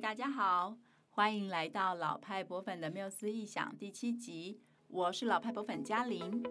大家好，欢迎来到老派博粉的缪斯异想第七集，我是老派博粉嘉玲。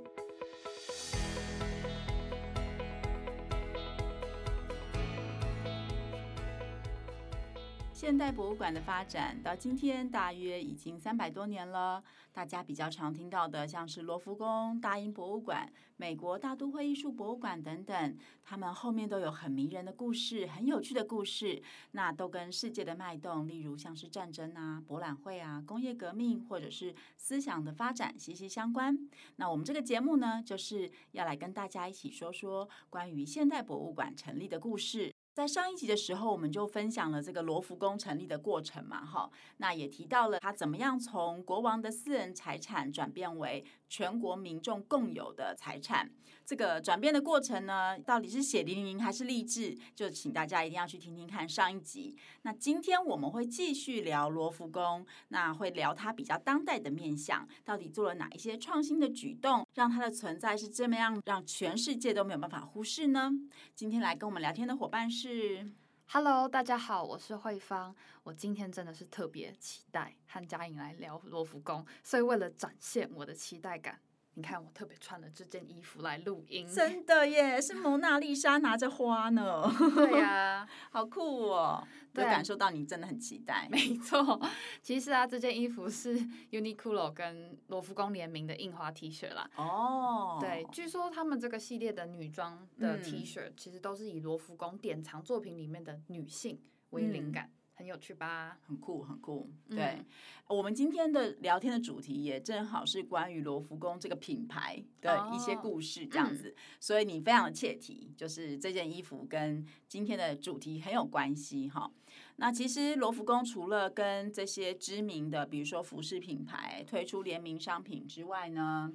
现代博物馆的发展到今天大约已经三百多年了。大家比较常听到的，像是罗浮宫、大英博物馆、美国大都会艺术博物馆等等，他们后面都有很迷人的故事，很有趣的故事。那都跟世界的脉动，例如像是战争啊、博览会啊、工业革命，或者是思想的发展息息相关。那我们这个节目呢，就是要来跟大家一起说说关于现代博物馆成立的故事。在上一集的时候，我们就分享了这个罗浮宫成立的过程嘛，哈，那也提到了他怎么样从国王的私人财产转变为全国民众共有的财产。这个转变的过程呢，到底是血淋淋还是励志？就请大家一定要去听听看上一集。那今天我们会继续聊罗浮宫，那会聊它比较当代的面向，到底做了哪一些创新的举动，让它的存在是这么样，让全世界都没有办法忽视呢？今天来跟我们聊天的伙伴是。是，Hello，大家好，我是慧芳。我今天真的是特别期待和嘉颖来聊罗浮宫，所以为了展现我的期待感。你看，我特别穿了这件衣服来录音，真的耶，是蒙娜丽莎拿着花呢。对呀、啊，好酷哦！对，感受到你真的很期待。没错，其实啊，这件衣服是 Uniqlo 跟罗浮宫联名的印花 T 恤啦。哦，对，据说他们这个系列的女装的 T 恤，其实都是以罗浮宫典藏作品里面的女性为灵感。嗯很有趣吧？很酷，很酷。对，嗯、我们今天的聊天的主题也正好是关于罗浮宫这个品牌的一些故事，这样子。哦嗯、所以你非常的切题，就是这件衣服跟今天的主题很有关系哈。那其实罗浮宫除了跟这些知名的，比如说服饰品牌推出联名商品之外呢，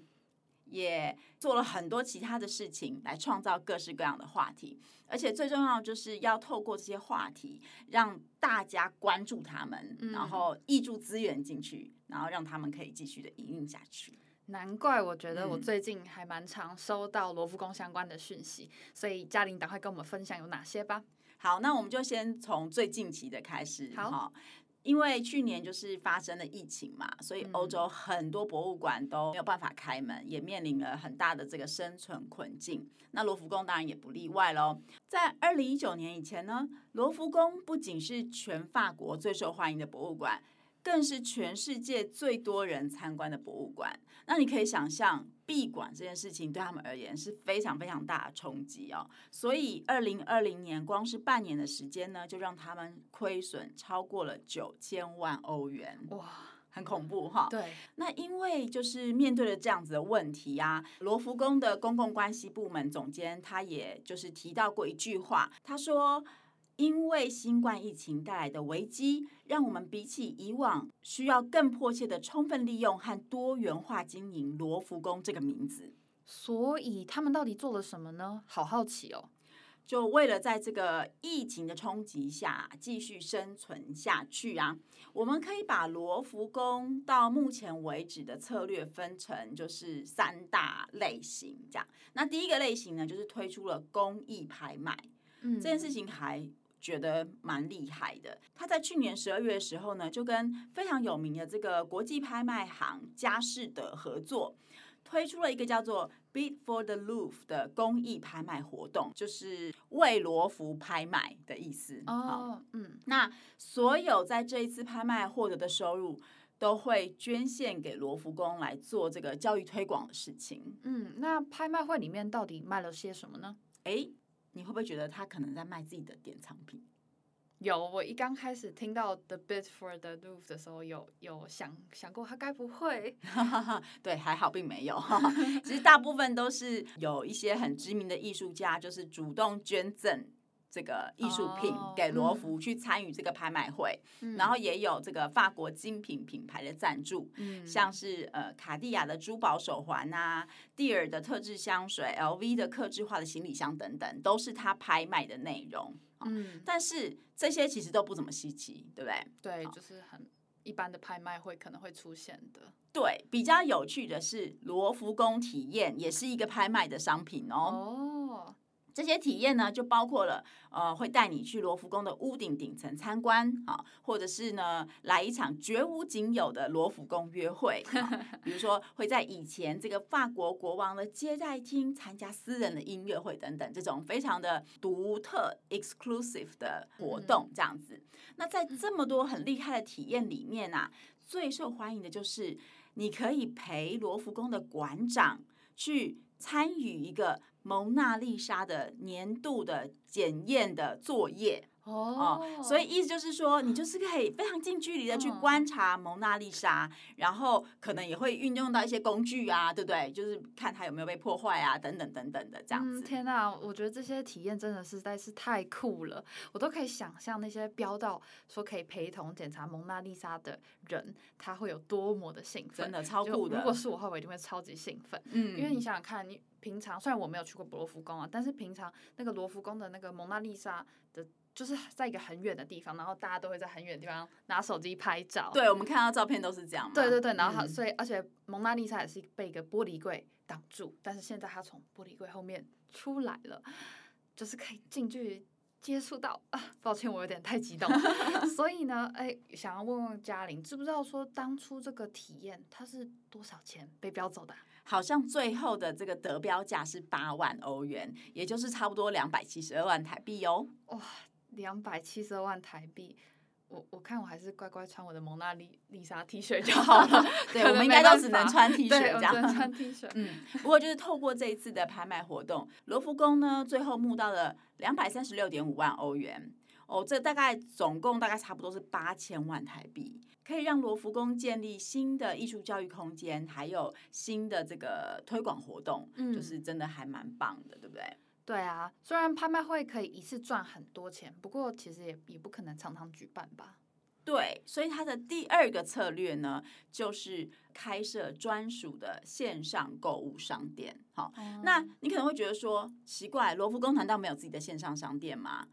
也做了很多其他的事情来创造各式各样的话题，而且最重要就是要透过这些话题让大家关注他们，嗯、然后挹注资源进去，然后让他们可以继续的营运下去。难怪我觉得我最近还蛮常收到罗浮宫相关的讯息，嗯、所以嘉玲赶快跟我们分享有哪些吧。好，那我们就先从最近期的开始。好。因为去年就是发生了疫情嘛，所以欧洲很多博物馆都没有办法开门，也面临了很大的这个生存困境。那罗浮宫当然也不例外喽。在二零一九年以前呢，罗浮宫不仅是全法国最受欢迎的博物馆。更是全世界最多人参观的博物馆。那你可以想象，闭馆这件事情对他们而言是非常非常大的冲击哦。所以，二零二零年光是半年的时间呢，就让他们亏损超过了九千万欧元。哇，很恐怖哈。对。那因为就是面对了这样子的问题啊，罗浮宫的公共关系部门总监他也就是提到过一句话，他说。因为新冠疫情带来的危机，让我们比起以往需要更迫切的充分利用和多元化经营罗浮宫这个名字。所以他们到底做了什么呢？好好奇哦！就为了在这个疫情的冲击下继续生存下去啊，我们可以把罗浮宫到目前为止的策略分成就是三大类型，这样。那第一个类型呢，就是推出了公益拍卖，嗯，这件事情还。觉得蛮厉害的。他在去年十二月的时候呢，就跟非常有名的这个国际拍卖行佳士得合作，推出了一个叫做 “Bid for the Louvre” 的公益拍卖活动，就是为罗浮拍卖的意思。哦，嗯，那所有在这一次拍卖获得的收入，都会捐献给罗浮宫来做这个教育推广的事情。嗯，那拍卖会里面到底卖了些什么呢？诶。你会不会觉得他可能在卖自己的典藏品？有，我一刚开始听到 The Bid for the Louvre 的时候，有有想想过他该不会？对，还好并没有。其实大部分都是有一些很知名的艺术家，就是主动捐赠。这个艺术品给罗浮去参与这个拍卖会，嗯、然后也有这个法国精品品牌的赞助，嗯、像是呃卡地亚的珠宝手环啊，蒂尔的特制香水，LV 的客制化的行李箱等等，都是他拍卖的内容。嗯，但是这些其实都不怎么稀奇，对不对？对，就是很一般的拍卖会可能会出现的。对，比较有趣的是罗浮宫体验也是一个拍卖的商品哦。哦这些体验呢，就包括了呃，会带你去罗浮宫的屋顶顶层参观啊，或者是呢，来一场绝无仅有的罗浮宫约会，比如说会在以前这个法国国王的接待厅参加私人的音乐会等等，这种非常的独特 exclusive 的活动这样子。那在这么多很厉害的体验里面啊，最受欢迎的就是你可以陪罗浮宫的馆长去参与一个。蒙娜丽莎的年度的检验的作业。哦，所以意思就是说，你就是可以非常近距离的去观察蒙娜丽莎，然后可能也会运用到一些工具啊，对不对？就是看它有没有被破坏啊，等等等等的这样子。嗯，天哪，我觉得这些体验真的实在是太酷了，我都可以想象那些标到说可以陪同检查蒙娜丽莎的人，他会有多么的兴奋，真的超酷的。如果是我的话，我一定会超级兴奋。嗯，因为你想想看，你平常虽然我没有去过罗浮宫啊，但是平常那个罗浮宫的那个蒙娜丽莎的。就是在一个很远的地方，然后大家都会在很远的地方拿手机拍照。对，我们看到照片都是这样。对对对，然后他、嗯、所以而且蒙娜丽莎也是被一个玻璃柜挡住，但是现在她从玻璃柜后面出来了，就是可以近距离接触到啊。抱歉，我有点太激动。所以呢，哎，想要问问嘉玲，知不知道说当初这个体验它是多少钱被标走的？好像最后的这个得标价是八万欧元，也就是差不多两百七十二万台币哦。哇。两百七十二万台币，我我看我还是乖乖穿我的蒙娜丽丽莎 T 恤就好了。对，我们应该都只能穿 T 恤这样。只能穿 T 恤。嗯，不过就是透过这一次的拍卖活动，罗浮宫呢最后募到了两百三十六点五万欧元。哦，这大概总共大概差不多是八千万台币，可以让罗浮宫建立新的艺术教育空间，还有新的这个推广活动，嗯，就是真的还蛮棒的，对不对？对啊，虽然拍卖会可以一次赚很多钱，不过其实也也不可能常常举办吧。对，所以它的第二个策略呢，就是开设专属的线上购物商店。好，嗯，那你可能会觉得说奇怪，罗浮宫难道没有自己的线上商店吗？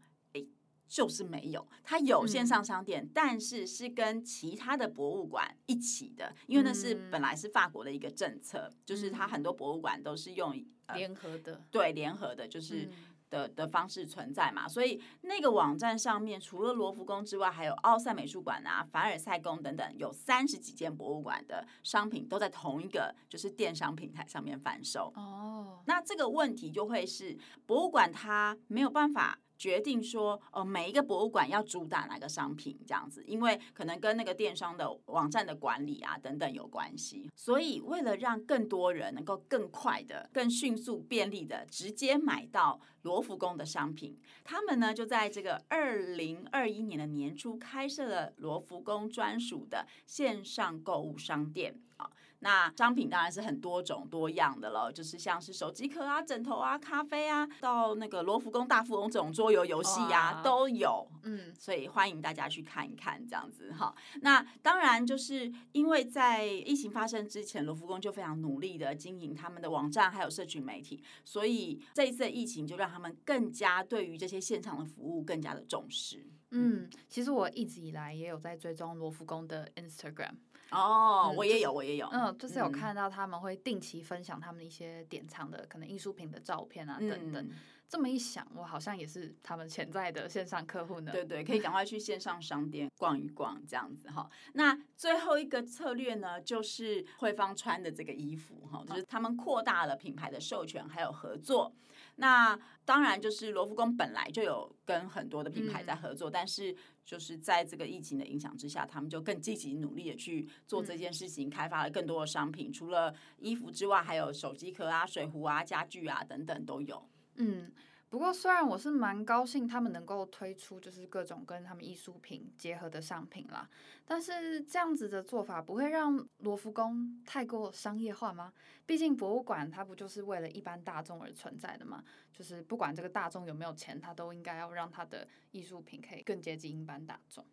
就是没有，它有线上商店，嗯、但是是跟其他的博物馆一起的，因为那是本来是法国的一个政策，嗯、就是它很多博物馆都是用联合的，对，联合的，就是的的方式存在嘛。所以那个网站上面，除了罗浮宫之外，还有奥赛美术馆啊、凡尔赛宫等等，有三十几间博物馆的商品都在同一个就是电商平台上面贩售。哦，那这个问题就会是博物馆它没有办法。决定说，呃，每一个博物馆要主打哪个商品这样子，因为可能跟那个电商的网站的管理啊等等有关系。所以，为了让更多人能够更快的、更迅速、便利的直接买到罗浮宫的商品，他们呢就在这个二零二一年的年初开设了罗浮宫专属的线上购物商店啊。那商品当然是很多种多样的了，就是像是手机壳啊、枕头啊、咖啡啊，到那个罗浮宫大富翁这种桌游游戏呀都有。嗯，所以欢迎大家去看一看这样子哈。那当然就是因为在疫情发生之前，罗浮宫就非常努力的经营他们的网站还有社群媒体，所以这一次的疫情就让他们更加对于这些现场的服务更加的重视。嗯，其实我一直以来也有在追踪罗浮宫的 Instagram。哦，我也有，我也有。嗯，就是有看到他们会定期分享他们一些典藏的可能艺术品的照片啊等等。这么一想，我好像也是他们潜在的线上客户呢。对对，可以赶快去线上商店逛一逛，这样子哈。那最后一个策略呢，就是慧芳穿的这个衣服哈，就是他们扩大了品牌的授权还有合作。那当然，就是罗浮宫本来就有跟很多的品牌在合作，嗯、但是就是在这个疫情的影响之下，他们就更积极努力的去做这件事情，嗯、开发了更多的商品。除了衣服之外，还有手机壳啊、水壶啊、家具啊等等都有。嗯。不过，虽然我是蛮高兴他们能够推出就是各种跟他们艺术品结合的商品啦，但是这样子的做法不会让罗浮宫太过商业化吗？毕竟博物馆它不就是为了一般大众而存在的吗？就是不管这个大众有没有钱，他都应该要让他的艺术品可以更接近一般大众。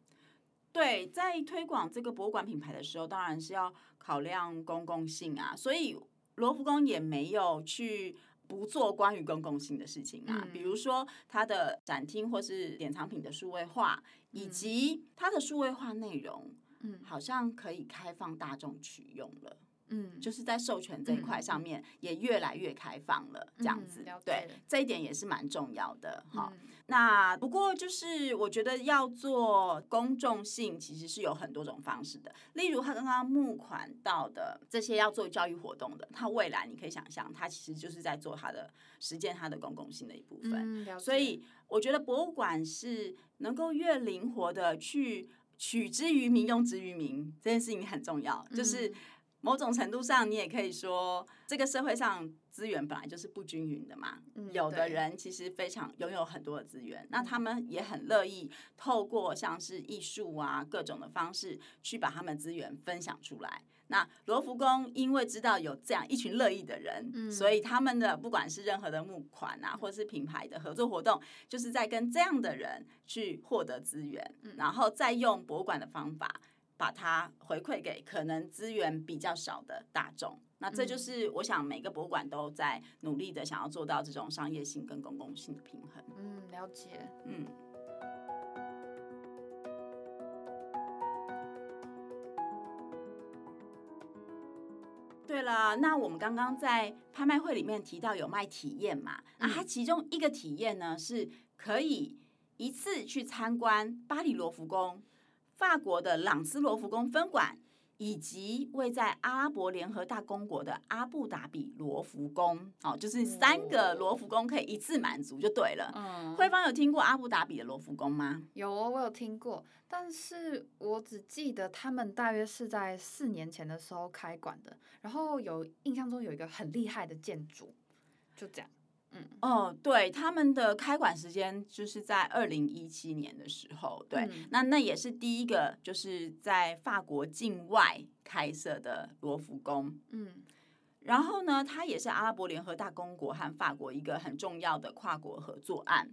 对，在推广这个博物馆品牌的时候，当然是要考量公共性啊，所以罗浮宫也没有去。不做关于公共性的事情啊，比如说它的展厅或是典藏品的数位化，以及它的数位化内容，嗯，好像可以开放大众取用了。嗯，就是在授权这一块上面也越来越开放了，这样子，嗯、对，这一点也是蛮重要的哈。嗯、那不过就是我觉得要做公众性，其实是有很多种方式的。例如他刚刚募款到的这些要做教育活动的，他未来你可以想象，他其实就是在做他的实践他的公共性的一部分。嗯、所以我觉得博物馆是能够越灵活的去取之于民，用之于民，这件事情很重要，就是。某种程度上，你也可以说，这个社会上资源本来就是不均匀的嘛。嗯、有的人其实非常拥有很多的资源，那他们也很乐意透过像是艺术啊各种的方式去把他们资源分享出来。那罗浮宫因为知道有这样一群乐意的人，嗯、所以他们的不管是任何的募款啊，或者是品牌的合作活动，就是在跟这样的人去获得资源，嗯、然后再用博物馆的方法。把它回馈给可能资源比较少的大众，那这就是我想每个博物馆都在努力的想要做到这种商业性跟公共性的平衡。嗯，了解。嗯。对了，那我们刚刚在拍卖会里面提到有卖体验嘛？那它其中一个体验呢，是可以一次去参观巴黎罗浮宫。法国的朗斯罗浮宫分馆，以及位在阿拉伯联合大公国的阿布达比罗浮宫，哦，就是三个罗浮宫可以一次满足就对了。嗯，慧芳有听过阿布达比的罗浮宫吗？有哦，我有听过，但是我只记得他们大约是在四年前的时候开馆的，然后有印象中有一个很厉害的建筑，就这样。嗯，哦，对，他们的开馆时间就是在二零一七年的时候，对，嗯、那那也是第一个就是在法国境外开设的罗浮宫，嗯，然后呢，它也是阿拉伯联合大公国和法国一个很重要的跨国合作案。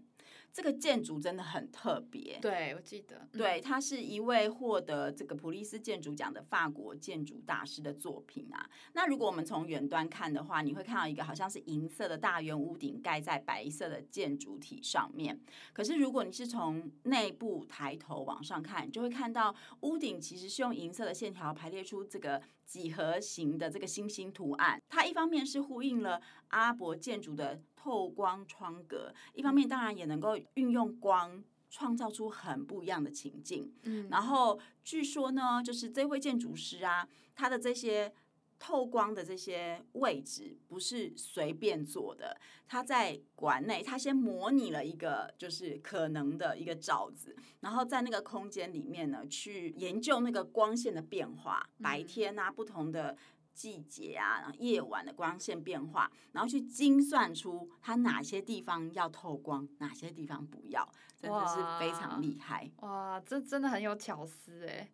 这个建筑真的很特别，对，我记得，对，它是一位获得这个普利斯建筑奖的法国建筑大师的作品啊。那如果我们从远端看的话，你会看到一个好像是银色的大圆屋顶盖在白色的建筑体上面。可是如果你是从内部抬头往上看，就会看到屋顶其实是用银色的线条排列出这个几何形的这个星星图案。它一方面是呼应了阿拉伯建筑的。透光窗格，一方面当然也能够运用光，创造出很不一样的情境。嗯，然后据说呢，就是这位建筑师啊，他的这些透光的这些位置不是随便做的。他在馆内，他先模拟了一个就是可能的一个罩子，然后在那个空间里面呢，去研究那个光线的变化，白天啊，不同的。季节啊，然后夜晚的光线变化，然后去精算出它哪些地方要透光，哪些地方不要，真的是非常厉害。哇，哇，这真的很有巧思哎。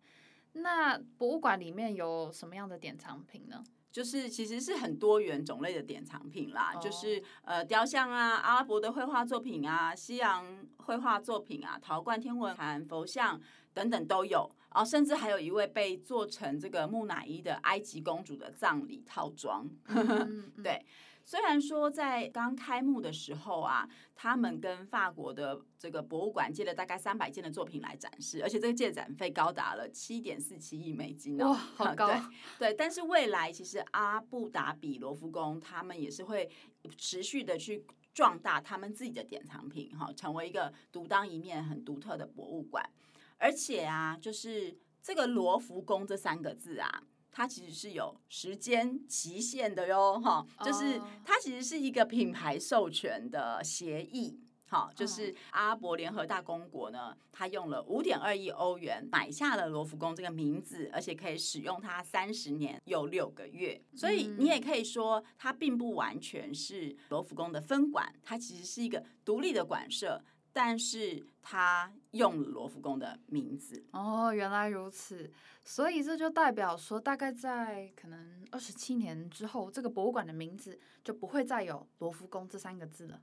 那博物馆里面有什么样的典藏品呢？就是其实是很多元种类的典藏品啦，哦、就是呃雕像啊、阿拉伯的绘画作品啊、西洋绘画作品啊、陶罐、天文盘、佛像等等都有。哦，甚至还有一位被做成这个木乃伊的埃及公主的葬礼套装。对，虽然说在刚开幕的时候啊，他们跟法国的这个博物馆借了大概三百件的作品来展示，而且这个借展费高达了七点四七亿美金哦，哇，好高。对，对，但是未来其实阿布达比罗浮宫他们也是会持续的去壮大他们自己的典藏品，哈，成为一个独当一面、很独特的博物馆。而且啊，就是这个罗浮宫这三个字啊，它其实是有时间期限的哟，哈，就是它其实是一个品牌授权的协议，好，就是阿拉伯联合大公国呢，它用了五点二亿欧元买下了罗浮宫这个名字，而且可以使用它三十年又六个月，所以你也可以说它并不完全是罗浮宫的分馆，它其实是一个独立的馆舍。但是他用了罗浮宫的名字哦，原来如此，所以这就代表说，大概在可能二十七年之后，这个博物馆的名字就不会再有罗浮宫这三个字了。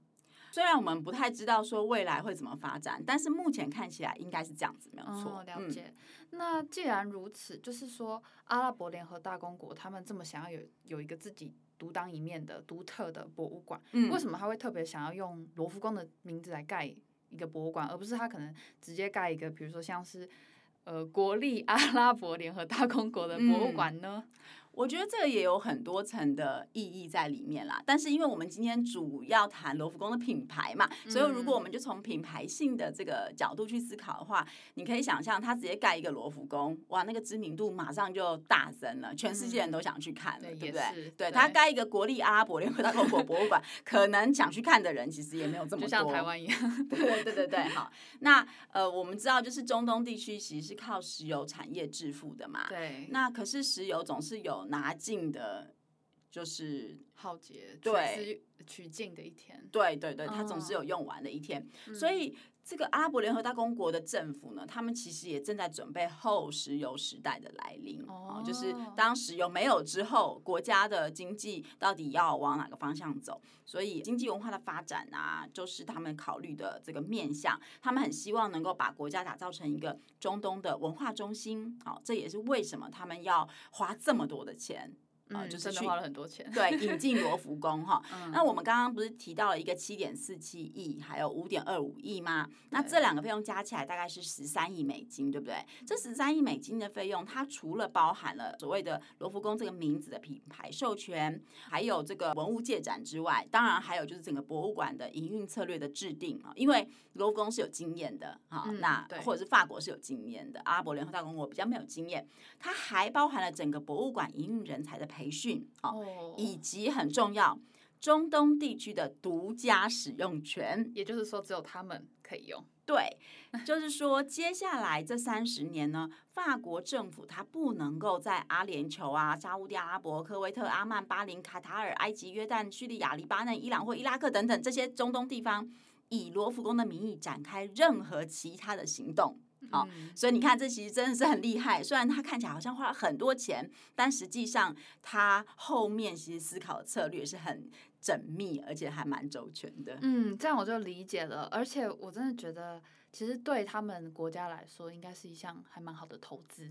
虽然我们不太知道说未来会怎么发展，但是目前看起来应该是这样子，没有错。哦，了解。嗯，那既然如此，就是说阿拉伯联合大公国他们这么想要有有一个自己独当一面的独特的博物馆，嗯，为什么他会特别想要用罗浮宫的名字来盖？一个博物馆，而不是他可能直接盖一个，比如说像是呃国立阿拉伯联合大公国的博物馆呢？嗯，我觉得这个也有很多层的意义在里面啦。但是因为我们今天主要谈罗浮宫的品牌嘛，所以如果我们就从品牌性的这个角度去思考的话，你可以想象，他直接盖一个罗浮宫，哇，那个知名度马上就大增了，全世界人都想去看了，嗯、对不对？对，他盖一个国立阿拉伯联合大公国博物馆，可能想去看的人其实也没有这么多，就像台湾一样。对 对对对对，好。那呃，我们知道就是中东地区其实是靠石油产业致富的嘛，对。那可是石油总是有拿镜的，就是浩劫，对，取镜的一天，对对对，他总是有用完的一天，哦、所以这个阿拉伯联合大公国的政府呢，他们其实也正在准备后石油时代的来临，哦，就是当石油没有之后，国家的经济到底要往哪个方向走？所以经济文化的发展啊，就是他们考虑的这个面向，他们很希望能够把国家打造成一个中东的文化中心，好，这也是为什么他们要花这么多的钱。啊、嗯，就是花了很多钱。对，引进罗浮宫哈。嗯、那我们刚刚不是提到了一个七点四七亿，还有五点二五亿吗？那这两个费用加起来大概是十三亿美金，对不对？这十三亿美金的费用，它除了包含了所谓的罗浮宫这个名字的品牌授权，还有这个文物借展之外，当然还有就是整个博物馆的营运策略的制定啊。因为罗浮宫是有经验的啊，嗯、那或者是法国是有经验的，阿拉伯联合大公国比较没有经验，它还包含了整个博物馆营运人才的培训哦，以及很重要，中东地区的独家使用权，也就是说，只有他们可以用。对，就是说，接下来这三十年呢，法国政府它不能够在阿联酋啊、沙乌地阿拉伯、科威特、阿曼、巴林、卡塔尔、埃及、约旦、叙利亚、黎巴嫩、伊朗或伊拉克等等这些中东地方，以罗浮宫的名义展开任何其他的行动。好，所以你看，这其实真的是很厉害。虽然他看起来好像花了很多钱，但实际上他后面其实思考的策略是很缜密，而且还蛮周全的。嗯，这样我就理解了。而且我真的觉得，其实对他们国家来说，应该是一项还蛮好的投资。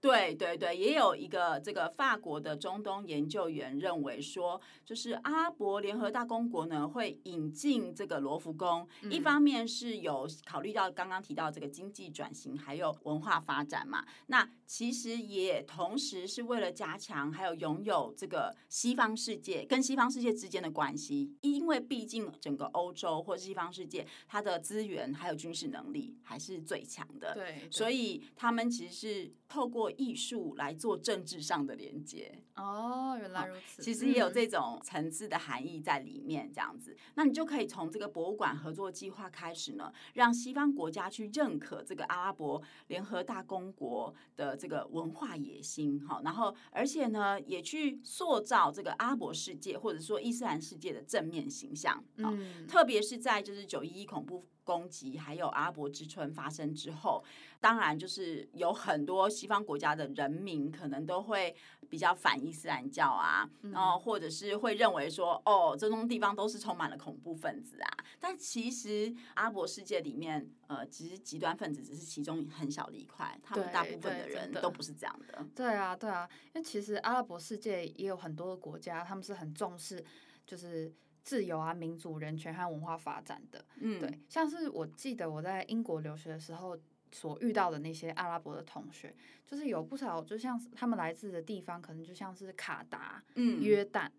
对对对，也有一个这个法国的中东研究员认为说，就是阿拉伯联合大公国呢会引进这个罗浮宫，嗯、一方面是有考虑到刚刚提到这个经济转型，还有文化发展嘛。那其实也同时是为了加强还有拥有这个西方世界跟西方世界之间的关系，因为毕竟整个欧洲或西方世界它的资源还有军事能力还是最强的，对，对，所以他们其实是透过。艺术来做政治上的连接。哦，原来如此。其实也有这种层次的含义在里面，这样子，嗯、那你就可以从这个博物馆合作计划开始呢，让西方国家去认可这个阿拉伯联合大公国的这个文化野心，好，然后而且呢，也去塑造这个阿拉伯世界或者说伊斯兰世界的正面形象，嗯，特别是在就是九一一恐怖攻击还有阿拉伯之春发生之后，当然就是有很多西方国家的人民可能都会比较反伊斯兰教啊，然后或者是会认为说，哦，这种地方都是充满了恐怖分子啊。但其实阿拉伯世界里面，呃，其实极端分子只是其中很小的一块，他们大部分的人都不是这样的。对，对啊，对啊，因为其实阿拉伯世界也有很多的国家，他们是很重视，就是。自由啊，民主、人权和文化发展的，嗯，对，像是我记得我在英国留学的时候所遇到的那些阿拉伯的同学，就是有不少，就像是他们来自的地方，可能就像是卡达、嗯，约旦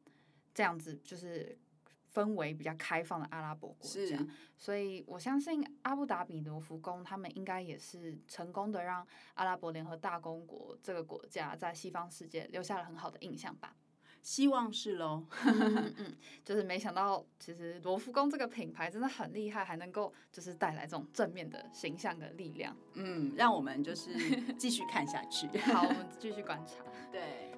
这样子，就是氛围比较开放的阿拉伯国家。所以我相信阿布达比罗浮宫，他们应该也是成功的让阿拉伯联合大公国这个国家在西方世界留下了很好的印象吧。希望是喽，嗯嗯，就是没想到，其实罗浮宫这个品牌真的很厉害，还能够就是带来这种正面的形象的力量。嗯，让我们就是继续看下去。好，我们继续观察。对。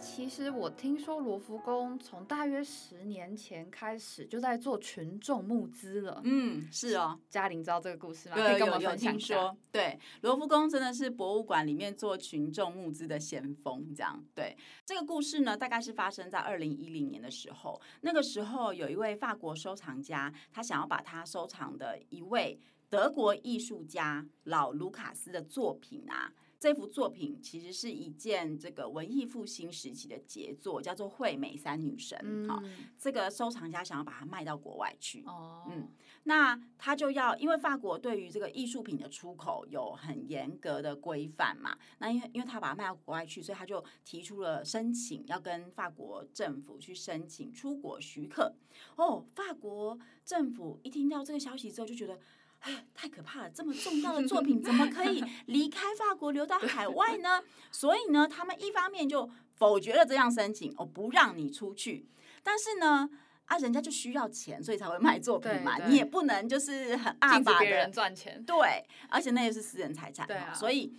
其实我听说罗浮宫从大约十年前开始就在做群众募资了。嗯，是哦，嘉玲知道这个故事吗？对，可以跟我有听说。对，罗浮宫真的是博物馆里面做群众募资的先锋，这样。对，这个故事呢，大概是发生在二零一零年的时候。那个时候有一位法国收藏家，他想要把他收藏的一位德国艺术家老卢卡斯的作品啊。这幅作品其实是一件这个文艺复兴时期的杰作，叫做《惠美三女神》哈、嗯。这个收藏家想要把它卖到国外去，哦、嗯，那他就要因为法国对于这个艺术品的出口有很严格的规范嘛，那因为因为他把它卖到国外去，所以他就提出了申请，要跟法国政府去申请出国许可。哦，法国政府一听到这个消息之后就觉得。哎，太可怕了！这么重要的作品怎么可以 离开法国流到海外呢？所以呢，他们一方面就否决了这项申请，哦，不让你出去。但是呢，啊，人家就需要钱，所以才会卖作品嘛。你也不能就是很 阿巴的别人赚钱。对，而且那也是私人财产。所以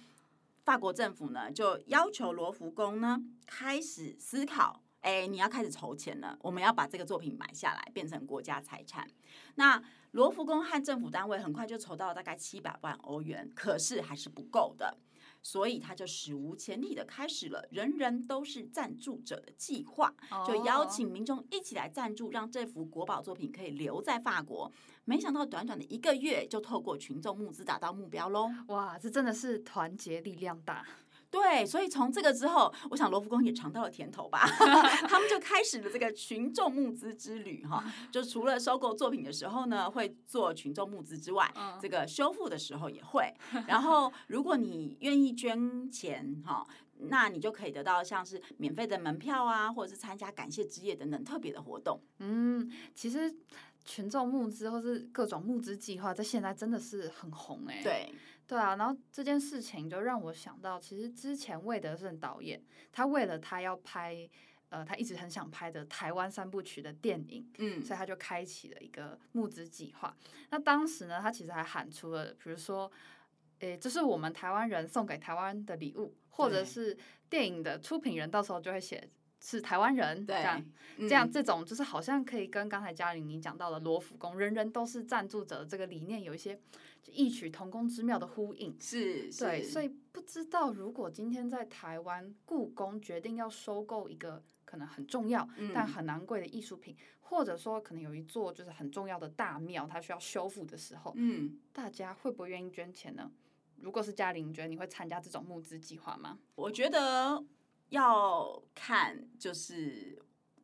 法国政府呢，就要求罗浮宫呢开始思考。哎，你要开始筹钱了，我们要把这个作品买下来，变成国家财产。那罗浮宫和政府单位很快就筹到了大概七百万欧元，可是还是不够的，所以他就史无前例的开始了“人人都是赞助者”的计划，就邀请民众一起来赞助，让这幅国宝作品可以留在法国。没想到短短的一个月，就透过群众募资达到目标喽！哇，这真的是团结力量大。对，所以从这个之后，我想罗浮宫也尝到了甜头吧，他们就开始了这个群众募资之旅哈。就除了收购作品的时候呢，会做群众募资之外，这个修复的时候也会。然后，如果你愿意捐钱哈，那你就可以得到像是免费的门票啊，或者是参加感谢之夜等等特别的活动。嗯，其实群众募资或是各种募资计划，在现在真的是很红哎。对。对啊，然后这件事情就让我想到，其实之前魏德圣导演，他为了他要拍，呃，他一直很想拍的台湾三部曲的电影，嗯，所以他就开启了一个募资计划。那当时呢，他其实还喊出了，比如说，诶，这是我们台湾人送给台湾的礼物，或者是电影的出品人到时候就会写是台湾人，对，这样，这样这种就是好像可以跟刚才嘉玲你讲到的罗浮宫，人人都是赞助者的这个理念有一些。异曲同工之妙的呼应，是，对，所以不知道如果今天在台湾故宫决定要收购一个可能很重要但很昂贵的艺术品，或者说可能有一座就是很重要的大庙，它需要修复的时候，嗯，大家会不会愿意捐钱呢？如果是嘉玲，你觉得你会参加这种募资计划吗？我觉得要看就是。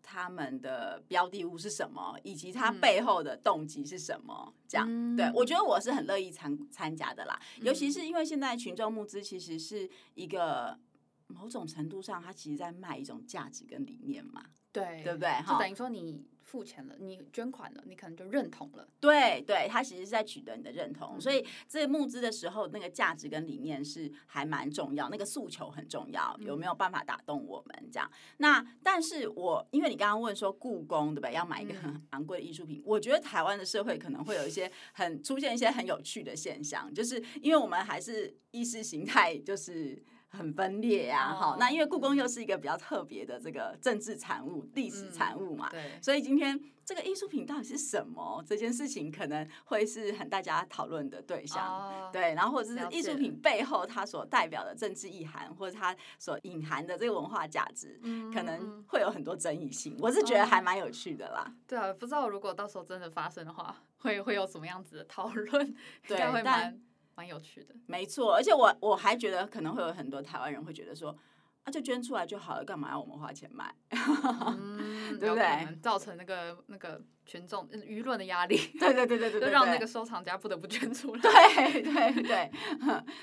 他们的标的物是什么，以及他背后的动机是什么？这样，嗯、对，我觉得我是很乐意参参加的啦。尤其是因为现在群众募资其实是一个某种程度上，它其实在卖一种价值跟理念嘛，对，对不对？就等于说你。付钱了，你捐款了，你可能就认同了。对对，他其实是在取得你的认同，嗯、所以这个募资的时候，那个价值跟理念是还蛮重要，那个诉求很重要，有没有办法打动我们？这样。那但是我因为你刚刚问说故宫对不对，要买一个很昂贵的艺术品，嗯、我觉得台湾的社会可能会有一些很出现一些很有趣的现象，就是因为我们还是意识形态就是。很分裂呀，哈，那因为故宫又是一个比较特别的这个政治产物、历史产物嘛，对，所以今天这个艺术品到底是什么？这件事情可能会是很大家讨论的对象，对，然后或者是艺术品背后它所代表的政治意涵，或者它所隐含的这个文化价值，可能会有很多争议性。我是觉得还蛮有趣的啦。对啊，不知道如果到时候真的发生的话，会会有什么样子的讨论？对，但。蛮有趣的，没错，而且我我还觉得可能会有很多台湾人会觉得说，啊，就捐出来就好了，干嘛要我们花钱买？嗯、对不对？造成那个那个群众舆论的压力，对对对对 对，就让那个收藏家不得不捐出来。对对对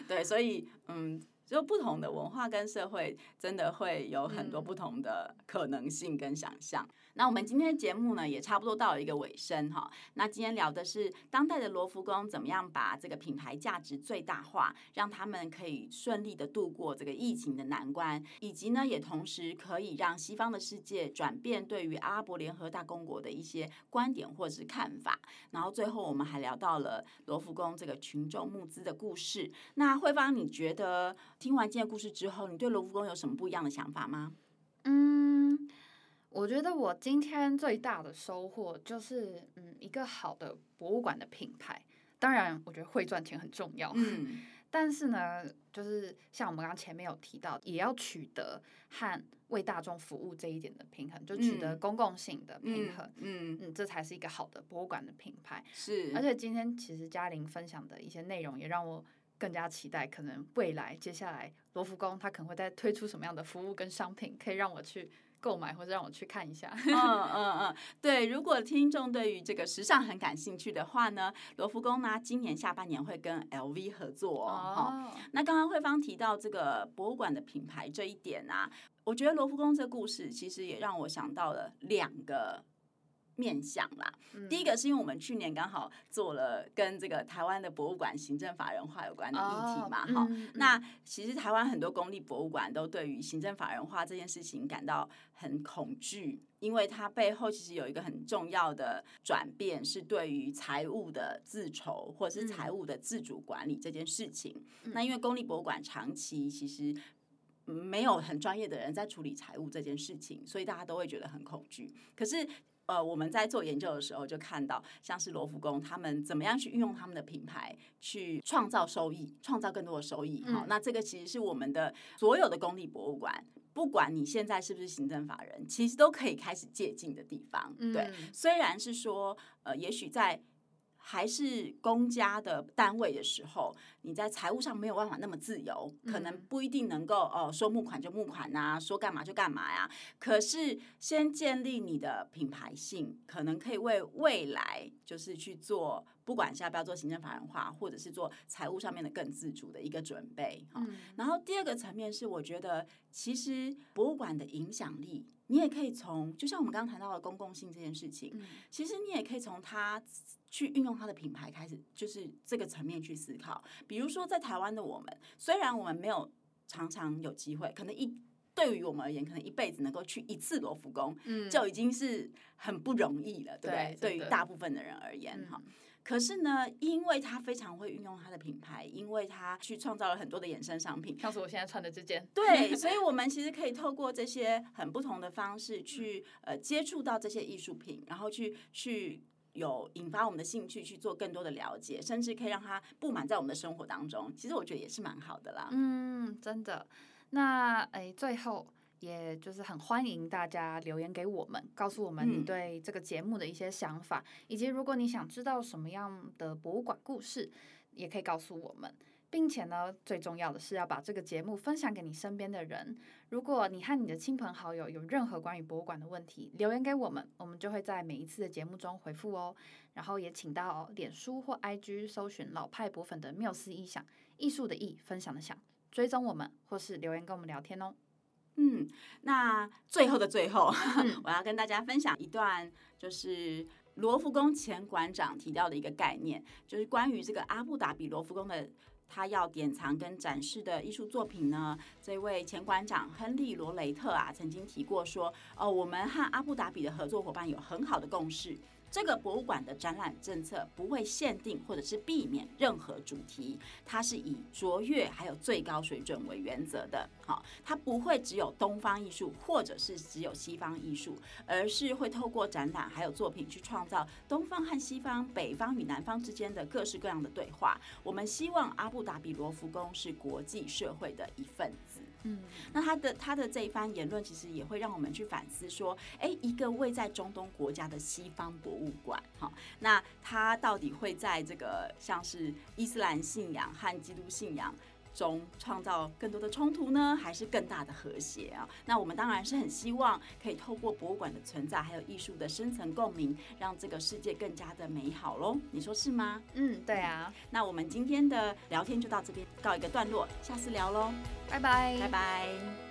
对，所以嗯。就不同的文化跟社会，真的会有很多不同的可能性跟想象。嗯、那我们今天的节目呢，也差不多到了一个尾声哈。那今天聊的是当代的罗浮宫怎么样把这个品牌价值最大化，让他们可以顺利的度过这个疫情的难关，以及呢，也同时可以让西方的世界转变对于阿拉伯联合大公国的一些观点或者是看法。然后最后我们还聊到了罗浮宫这个群众募资的故事。那慧芳，你觉得？听完今天故事之后，你对卢浮宫有什么不一样的想法吗？嗯，我觉得我今天最大的收获就是，嗯，一个好的博物馆的品牌。当然，我觉得会赚钱很重要。嗯，但是呢，就是像我们刚刚前面有提到，也要取得和为大众服务这一点的平衡，就取得公共性的平衡。嗯嗯，嗯，这才是一个好的博物馆的品牌。是，而且今天其实嘉玲分享的一些内容，也让我。更加期待，可能未来接下来罗浮宫它可能会再推出什么样的服务跟商品，可以让我去购买或者让我去看一下。嗯嗯嗯，对，如果听众对于这个时尚很感兴趣的话呢，罗浮宫呢今年下半年会跟 LV 合作哦。Oh. 那刚刚慧芳提到这个博物馆的品牌这一点啊，我觉得罗浮宫这个故事其实也让我想到了两个。面向啦，第一个是因为我们去年刚好做了跟这个台湾的博物馆行政法人化有关的议题嘛，哈、哦，那其实台湾很多公立博物馆都对于行政法人化这件事情感到很恐惧，因为它背后其实有一个很重要的转变，是对于财务的自筹或者是财务的自主管理这件事情。嗯、那因为公立博物馆长期其实没有很专业的人在处理财务这件事情，所以大家都会觉得很恐惧。可是呃，我们在做研究的时候就看到，像是罗浮宫他们怎么样去运用他们的品牌去创造收益，创造更多的收益。好，那这个其实是我们的所有的公立博物馆，不管你现在是不是行政法人，其实都可以开始借鉴的地方。对，虽然是说，呃，也许在。还是公家的单位的时候，你在财务上没有办法那么自由，可能不一定能够哦说募款就募款呐、啊，说干嘛就干嘛呀。可是先建立你的品牌性，可能可以为未来就是去做，不管是要不要做行政法人化，或者是做财务上面的更自主的一个准备。嗯，然后第二个层面是，我觉得其实博物馆的影响力，你也可以从，就像我们刚刚谈到的公共性这件事情，其实你也可以从它。去运用它的品牌，开始就是这个层面去思考。比如说，在台湾的我们，虽然我们没有常常有机会，可能一对于我们而言，可能一辈子能够去一次罗浮宫，嗯，就已经是很不容易了，对不对？对于大部分的人而言，哈、嗯。可是呢，因为他非常会运用他的品牌，因为他去创造了很多的衍生商品，像是我现在穿的这件。对，所以我们其实可以透过这些很不同的方式去呃接触到这些艺术品，然后去去。有引发我们的兴趣去做更多的了解，甚至可以让它布满在我们的生活当中。其实我觉得也是蛮好的啦。嗯，真的。那诶，最后也就是很欢迎大家留言给我们，告诉我们你对这个节目的一些想法，嗯、以及如果你想知道什么样的博物馆故事，也可以告诉我们。并且呢，最重要的是要把这个节目分享给你身边的人。如果你和你的亲朋好友有任何关于博物馆的问题，留言给我们，我们就会在每一次的节目中回复哦。然后也请到脸书或 IG 搜寻“老派博粉”的缪斯意想，艺术的艺，分享的想，追踪我们或是留言跟我们聊天哦。嗯，那最后的最后，我要跟大家分享一段，就是罗浮宫前馆长提到的一个概念，就是关于这个阿布达比罗浮宫的。他要典藏跟展示的艺术作品呢？这位前馆长亨利·罗雷特啊，曾经提过说：“哦，我们和阿布达比的合作伙伴有很好的共识。”这个博物馆的展览政策不会限定或者是避免任何主题，它是以卓越还有最高水准为原则的。好，它不会只有东方艺术或者是只有西方艺术，而是会透过展览还有作品去创造东方和西方、北方与南方之间的各式各样的对话。我们希望阿布达比罗浮宫是国际社会的一份子。嗯，那他的他的这一番言论，其实也会让我们去反思说，哎，一个位在中东国家的西方博物馆，哈，那它到底会在这个像是伊斯兰信仰和基督信仰中创造更多的冲突呢，还是更大的和谐啊？那我们当然是很希望可以透过博物馆的存在，还有艺术的深层共鸣，让这个世界更加的美好喽。你说是吗？嗯，对啊。那我们今天的聊天就到这边告一个段落，下次聊喽，拜拜，拜拜。